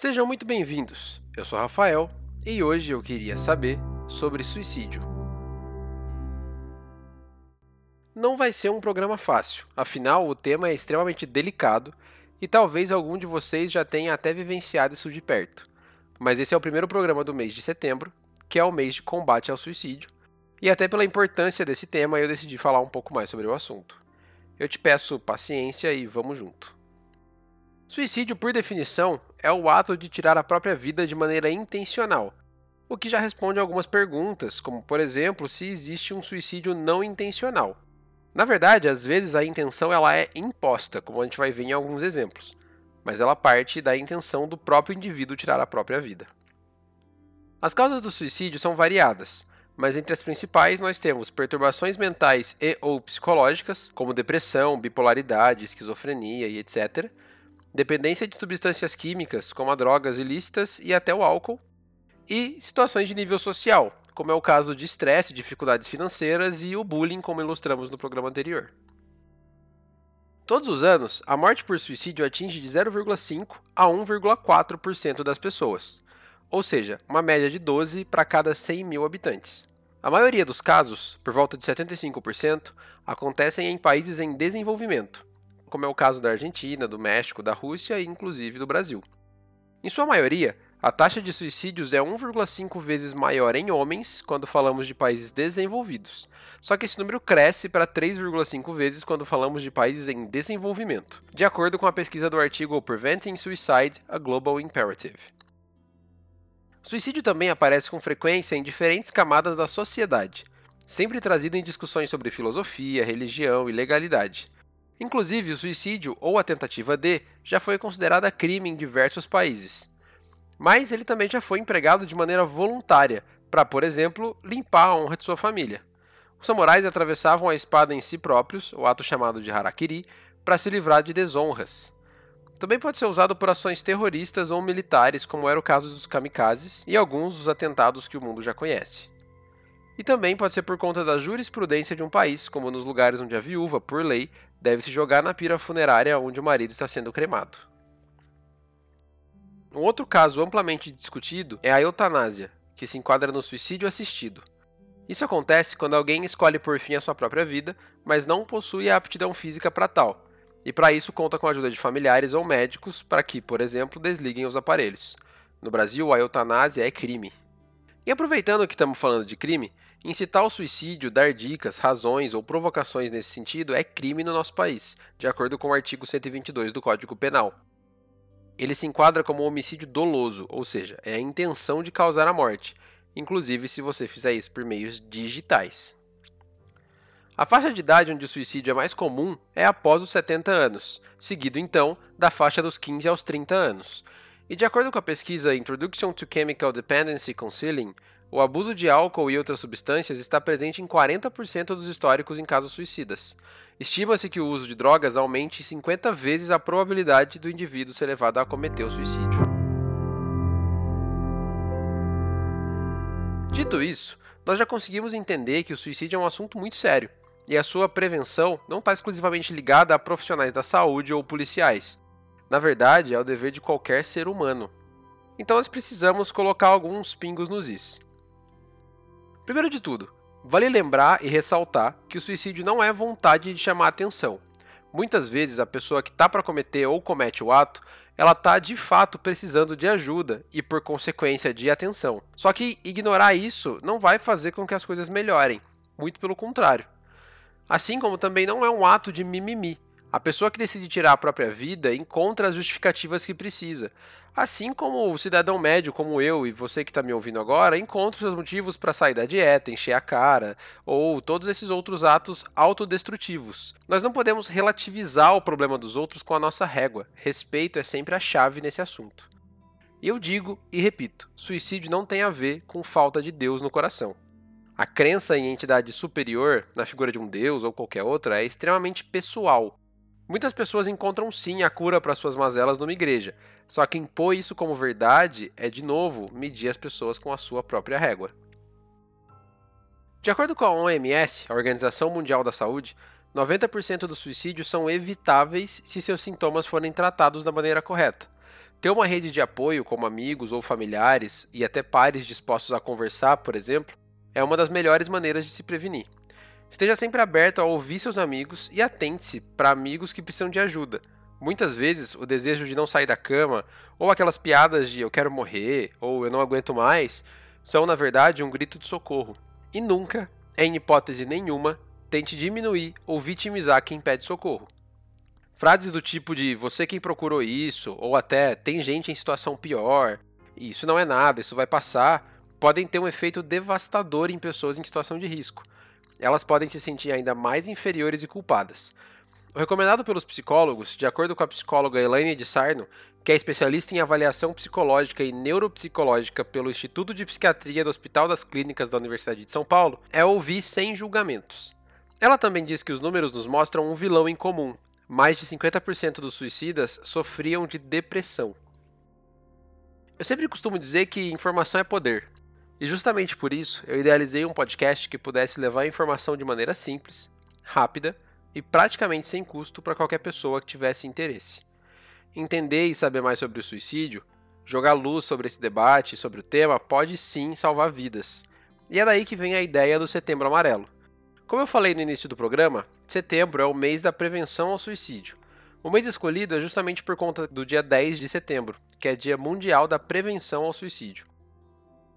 Sejam muito bem-vindos. Eu sou Rafael e hoje eu queria saber sobre suicídio. Não vai ser um programa fácil, afinal o tema é extremamente delicado e talvez algum de vocês já tenha até vivenciado isso de perto. Mas esse é o primeiro programa do mês de setembro, que é o mês de combate ao suicídio, e até pela importância desse tema eu decidi falar um pouco mais sobre o assunto. Eu te peço paciência e vamos junto. Suicídio, por definição, é o ato de tirar a própria vida de maneira intencional, o que já responde a algumas perguntas, como por exemplo, se existe um suicídio não intencional. Na verdade, às vezes a intenção ela é imposta, como a gente vai ver em alguns exemplos, mas ela parte da intenção do próprio indivíduo tirar a própria vida. As causas do suicídio são variadas, mas entre as principais nós temos perturbações mentais e ou psicológicas, como depressão, bipolaridade, esquizofrenia e etc dependência de substâncias químicas, como as drogas ilícitas e até o álcool, e situações de nível social, como é o caso de estresse, dificuldades financeiras e o bullying, como ilustramos no programa anterior. Todos os anos, a morte por suicídio atinge de 0,5 a 1,4% das pessoas, ou seja, uma média de 12 para cada 100 mil habitantes. A maioria dos casos, por volta de 75%, acontecem em países em desenvolvimento, como é o caso da Argentina, do México, da Rússia e inclusive do Brasil. Em sua maioria, a taxa de suicídios é 1,5 vezes maior em homens quando falamos de países desenvolvidos, só que esse número cresce para 3,5 vezes quando falamos de países em desenvolvimento, de acordo com a pesquisa do artigo Preventing Suicide: A Global Imperative. Suicídio também aparece com frequência em diferentes camadas da sociedade, sempre trazido em discussões sobre filosofia, religião e legalidade. Inclusive, o suicídio ou a tentativa de já foi considerada crime em diversos países. Mas ele também já foi empregado de maneira voluntária, para, por exemplo, limpar a honra de sua família. Os samurais atravessavam a espada em si próprios, o ato chamado de harakiri, para se livrar de desonras. Também pode ser usado por ações terroristas ou militares, como era o caso dos kamikazes e alguns dos atentados que o mundo já conhece. E também pode ser por conta da jurisprudência de um país, como nos lugares onde a viúva, por lei, deve se jogar na pira funerária onde o marido está sendo cremado. Um outro caso amplamente discutido é a eutanásia, que se enquadra no suicídio assistido. Isso acontece quando alguém escolhe por fim a sua própria vida, mas não possui a aptidão física para tal, e para isso conta com a ajuda de familiares ou médicos para que, por exemplo, desliguem os aparelhos. No Brasil, a eutanásia é crime. E aproveitando que estamos falando de crime, incitar o suicídio, dar dicas, razões ou provocações nesse sentido é crime no nosso país, de acordo com o artigo 122 do Código Penal. Ele se enquadra como homicídio doloso, ou seja, é a intenção de causar a morte, inclusive se você fizer isso por meios digitais. A faixa de idade onde o suicídio é mais comum é após os 70 anos, seguido então da faixa dos 15 aos 30 anos. E de acordo com a pesquisa Introduction to Chemical Dependency Counseling, o abuso de álcool e outras substâncias está presente em 40% dos históricos em casos suicidas. Estima-se que o uso de drogas aumente 50 vezes a probabilidade do indivíduo ser levado a cometer o suicídio. Dito isso, nós já conseguimos entender que o suicídio é um assunto muito sério e a sua prevenção não está exclusivamente ligada a profissionais da saúde ou policiais, na verdade, é o dever de qualquer ser humano. Então nós precisamos colocar alguns pingos nos is. Primeiro de tudo, vale lembrar e ressaltar que o suicídio não é vontade de chamar atenção. Muitas vezes a pessoa que está para cometer ou comete o ato, ela está de fato precisando de ajuda e por consequência de atenção. Só que ignorar isso não vai fazer com que as coisas melhorem, muito pelo contrário. Assim como também não é um ato de mimimi, a pessoa que decide tirar a própria vida encontra as justificativas que precisa. Assim como o cidadão médio, como eu e você que está me ouvindo agora, encontra seus motivos para sair da dieta, encher a cara, ou todos esses outros atos autodestrutivos. Nós não podemos relativizar o problema dos outros com a nossa régua. Respeito é sempre a chave nesse assunto. E eu digo e repito: suicídio não tem a ver com falta de Deus no coração. A crença em entidade superior, na figura de um Deus ou qualquer outra, é extremamente pessoal Muitas pessoas encontram sim a cura para suas mazelas numa igreja, só que impor isso como verdade é, de novo, medir as pessoas com a sua própria régua. De acordo com a OMS, a Organização Mundial da Saúde, 90% dos suicídios são evitáveis se seus sintomas forem tratados da maneira correta. Ter uma rede de apoio, como amigos ou familiares, e até pares dispostos a conversar, por exemplo, é uma das melhores maneiras de se prevenir. Esteja sempre aberto a ouvir seus amigos e atente-se para amigos que precisam de ajuda. Muitas vezes, o desejo de não sair da cama, ou aquelas piadas de eu quero morrer, ou eu não aguento mais, são na verdade um grito de socorro. E nunca, em hipótese nenhuma, tente diminuir ou vitimizar quem pede socorro. Frases do tipo de você quem procurou isso, ou até tem gente em situação pior, isso não é nada, isso vai passar, podem ter um efeito devastador em pessoas em situação de risco. Elas podem se sentir ainda mais inferiores e culpadas. O recomendado pelos psicólogos, de acordo com a psicóloga Elaine de Sarno, que é especialista em avaliação psicológica e neuropsicológica pelo Instituto de Psiquiatria do Hospital das Clínicas da Universidade de São Paulo, é ouvir sem julgamentos. Ela também diz que os números nos mostram um vilão em comum. Mais de 50% dos suicidas sofriam de depressão. Eu sempre costumo dizer que informação é poder. E justamente por isso, eu idealizei um podcast que pudesse levar a informação de maneira simples, rápida e praticamente sem custo para qualquer pessoa que tivesse interesse. Entender e saber mais sobre o suicídio, jogar luz sobre esse debate e sobre o tema pode sim salvar vidas. E é daí que vem a ideia do Setembro Amarelo. Como eu falei no início do programa, setembro é o mês da prevenção ao suicídio. O mês escolhido é justamente por conta do dia 10 de setembro, que é Dia Mundial da Prevenção ao Suicídio.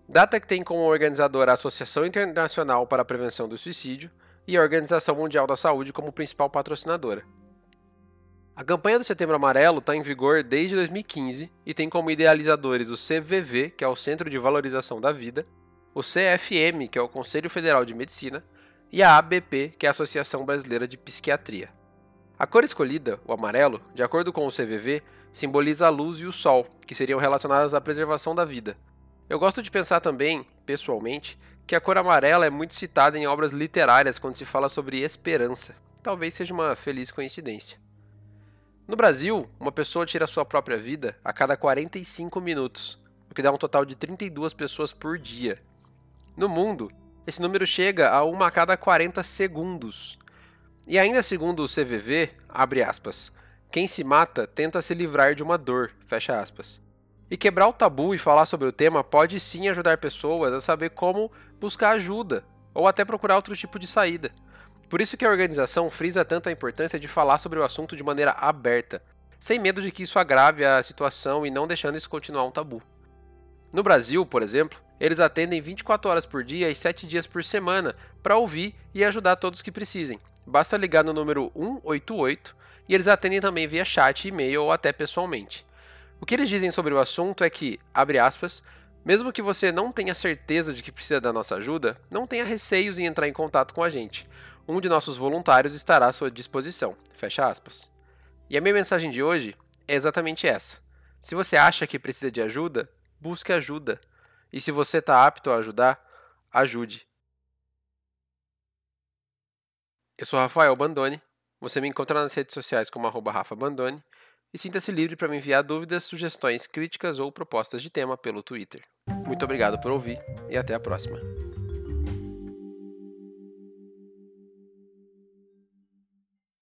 Data que tem como organizadora a Associação Internacional para a Prevenção do Suicídio e a Organização Mundial da Saúde como principal patrocinadora. A campanha do Setembro Amarelo está em vigor desde 2015 e tem como idealizadores o CVV, que é o Centro de Valorização da Vida, o CFM, que é o Conselho Federal de Medicina, e a ABP, que é a Associação Brasileira de Psiquiatria. A cor escolhida, o amarelo, de acordo com o CVV, simboliza a luz e o sol, que seriam relacionadas à preservação da vida. Eu gosto de pensar também, pessoalmente, que a cor amarela é muito citada em obras literárias quando se fala sobre esperança. Talvez seja uma feliz coincidência. No Brasil, uma pessoa tira sua própria vida a cada 45 minutos, o que dá um total de 32 pessoas por dia. No mundo, esse número chega a uma a cada 40 segundos. E ainda segundo o CVV, abre aspas, quem se mata tenta se livrar de uma dor, fecha aspas. E quebrar o tabu e falar sobre o tema pode sim ajudar pessoas a saber como buscar ajuda ou até procurar outro tipo de saída. Por isso que a organização frisa tanto a importância de falar sobre o assunto de maneira aberta, sem medo de que isso agrave a situação e não deixando isso continuar um tabu. No Brasil, por exemplo, eles atendem 24 horas por dia e 7 dias por semana para ouvir e ajudar todos que precisem. Basta ligar no número 188 e eles atendem também via chat, e-mail ou até pessoalmente. O que eles dizem sobre o assunto é que, abre aspas, mesmo que você não tenha certeza de que precisa da nossa ajuda, não tenha receios em entrar em contato com a gente. Um de nossos voluntários estará à sua disposição. Fecha aspas. E a minha mensagem de hoje é exatamente essa. Se você acha que precisa de ajuda, busque ajuda. E se você está apto a ajudar, ajude. Eu sou Rafael Bandone. Você me encontra nas redes sociais como arroba Rafa Bandone e sinta-se livre para me enviar dúvidas, sugestões, críticas ou propostas de tema pelo Twitter. Muito obrigado por ouvir e até a próxima.